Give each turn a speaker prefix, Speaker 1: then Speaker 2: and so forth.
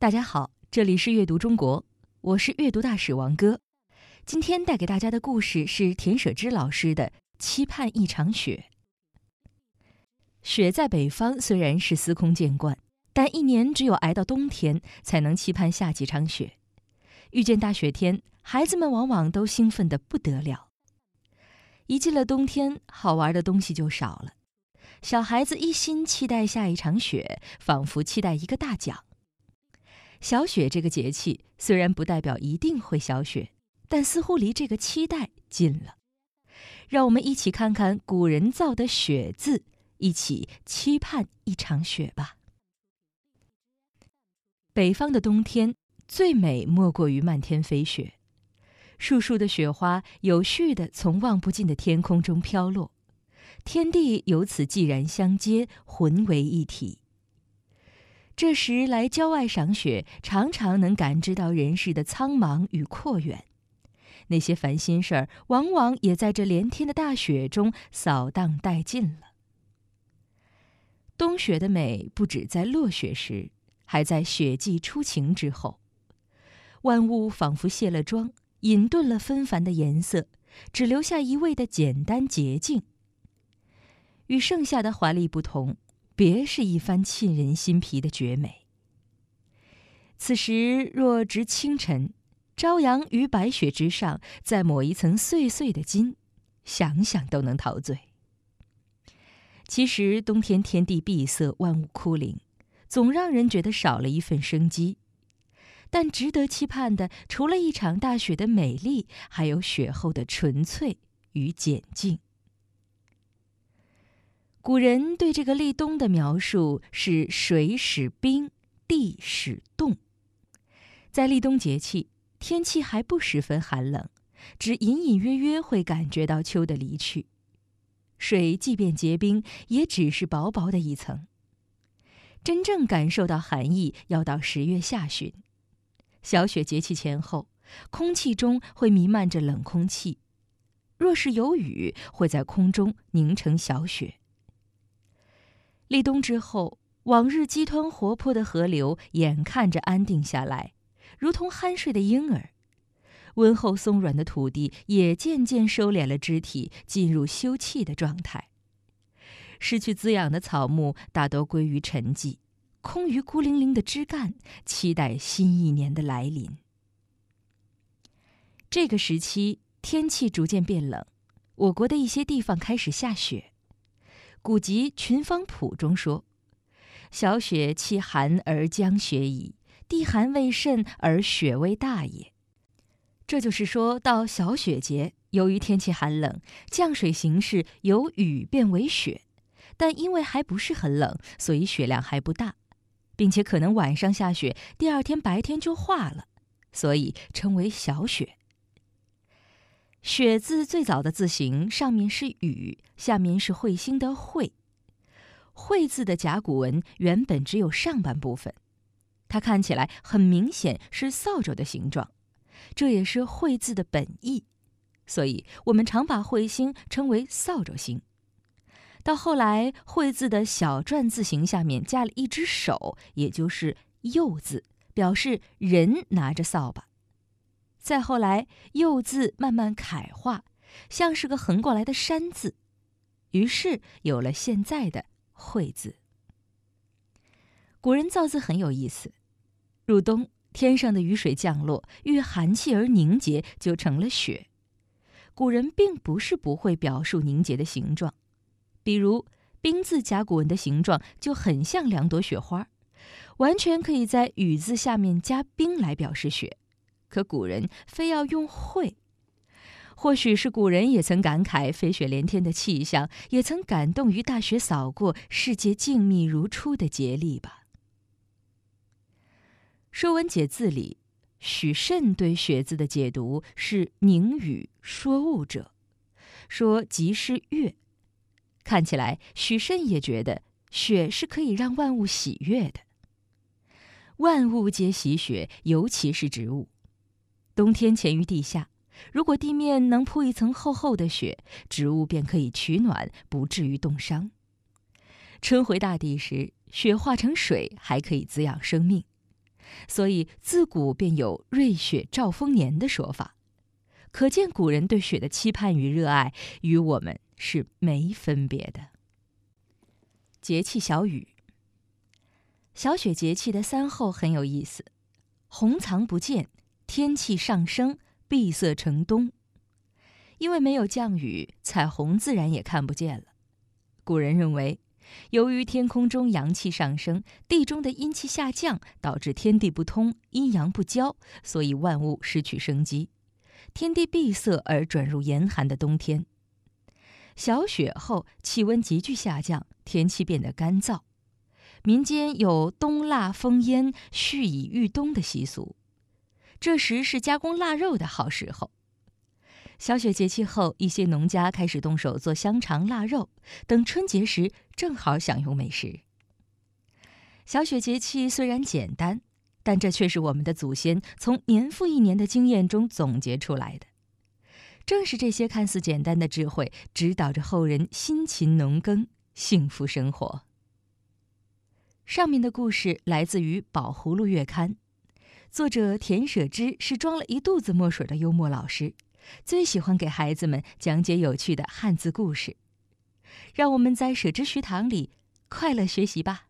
Speaker 1: 大家好，这里是阅读中国，我是阅读大使王哥。今天带给大家的故事是田舍之老师的《期盼一场雪》。雪在北方虽然是司空见惯，但一年只有挨到冬天才能期盼下几场雪。遇见大雪天，孩子们往往都兴奋得不得了。一进了冬天，好玩的东西就少了，小孩子一心期待下一场雪，仿佛期待一个大奖。小雪这个节气虽然不代表一定会小雪，但似乎离这个期待近了。让我们一起看看古人造的“雪”字，一起期盼一场雪吧。北方的冬天最美莫过于漫天飞雪，树树的雪花有序地从望不尽的天空中飘落，天地由此寂然相接，浑为一体。这时来郊外赏雪，常常能感知到人世的苍茫与阔远，那些烦心事儿，往往也在这连天的大雪中扫荡殆尽了。冬雪的美不止在落雪时，还在雪霁初晴之后，万物仿佛卸了妆，隐遁了纷繁的颜色，只留下一味的简单洁净。与盛夏的华丽不同。别是一番沁人心脾的绝美。此时若值清晨，朝阳于白雪之上，再抹一层碎碎的金，想想都能陶醉。其实冬天天地闭塞，万物枯零，总让人觉得少了一份生机。但值得期盼的，除了一场大雪的美丽，还有雪后的纯粹与简静。古人对这个立冬的描述是“水始冰，地始冻”。在立冬节气，天气还不十分寒冷，只隐隐约约会感觉到秋的离去。水即便结冰，也只是薄薄的一层。真正感受到寒意，要到十月下旬。小雪节气前后，空气中会弥漫着冷空气，若是有雨，会在空中凝成小雪。立冬之后，往日激湍活泼的河流眼看着安定下来，如同酣睡的婴儿；温厚松软的土地也渐渐收敛了肢体，进入休憩的状态。失去滋养的草木大都归于沉寂，空余孤零零的枝干，期待新一年的来临。这个时期天气逐渐变冷，我国的一些地方开始下雪。古籍《群芳谱》中说：“小雪气寒而将雪矣，地寒未甚而雪未大也。”这就是说到小雪节，由于天气寒冷，降水形式由雨变为雪，但因为还不是很冷，所以雪量还不大，并且可能晚上下雪，第二天白天就化了，所以称为小雪。雪字最早的字形，上面是雨，下面是彗星的彗。彗字的甲骨文原本只有上半部分，它看起来很明显是扫帚的形状，这也是彗字的本意，所以我们常把彗星称为扫帚星。到后来，彗字的小篆字形下面加了一只手，也就是右字，表示人拿着扫把。再后来，又字慢慢楷化，像是个横过来的山字，于是有了现在的“会”字。古人造字很有意思，入冬天上的雨水降落，遇寒气而凝结，就成了雪。古人并不是不会表述凝结的形状，比如“冰”字甲骨文的形状就很像两朵雪花，完全可以在“雨”字下面加“冰”来表示雪。可古人非要用“会”，或许是古人也曾感慨飞雪连天的气象，也曾感动于大雪扫过、世界静谧如初的节力吧。《说文解字》里，许慎对“雪”字的解读是“凝雨说物者”，说即是月。看起来，许慎也觉得雪是可以让万物喜悦的。万物皆喜雪，尤其是植物。冬天潜于地下，如果地面能铺一层厚厚的雪，植物便可以取暖，不至于冻伤。春回大地时，雪化成水，还可以滋养生命。所以自古便有“瑞雪兆丰年”的说法。可见古人对雪的期盼与热爱，与我们是没分别的。节气小雨，小雪节气的三候很有意思：红藏不见，天气上升，闭塞成冬。因为没有降雨，彩虹自然也看不见了。古人认为，由于天空中阳气上升，地中的阴气下降，导致天地不通，阴阳不交，所以万物失去生机，天地闭塞而转入严寒的冬天。小雪后，气温急剧下降，天气变得干燥，民间有冬腊封烟、蓄以御冬的习俗。这时是加工腊肉的好时候。小雪节气后，一些农家开始动手做香肠、腊肉，等春节时正好享用美食。小雪节气虽然简单，但这却是我们的祖先从年复一年的经验中总结出来的。正是这些看似简单的智慧，指导着后人辛勤农耕，幸福生活。上面的故事来自于《宝葫芦月刊》，作者田舍之是装了一肚子墨水的幽默老师，最喜欢给孩子们讲解有趣的汉字故事。让我们在舍之学堂里快乐学习吧。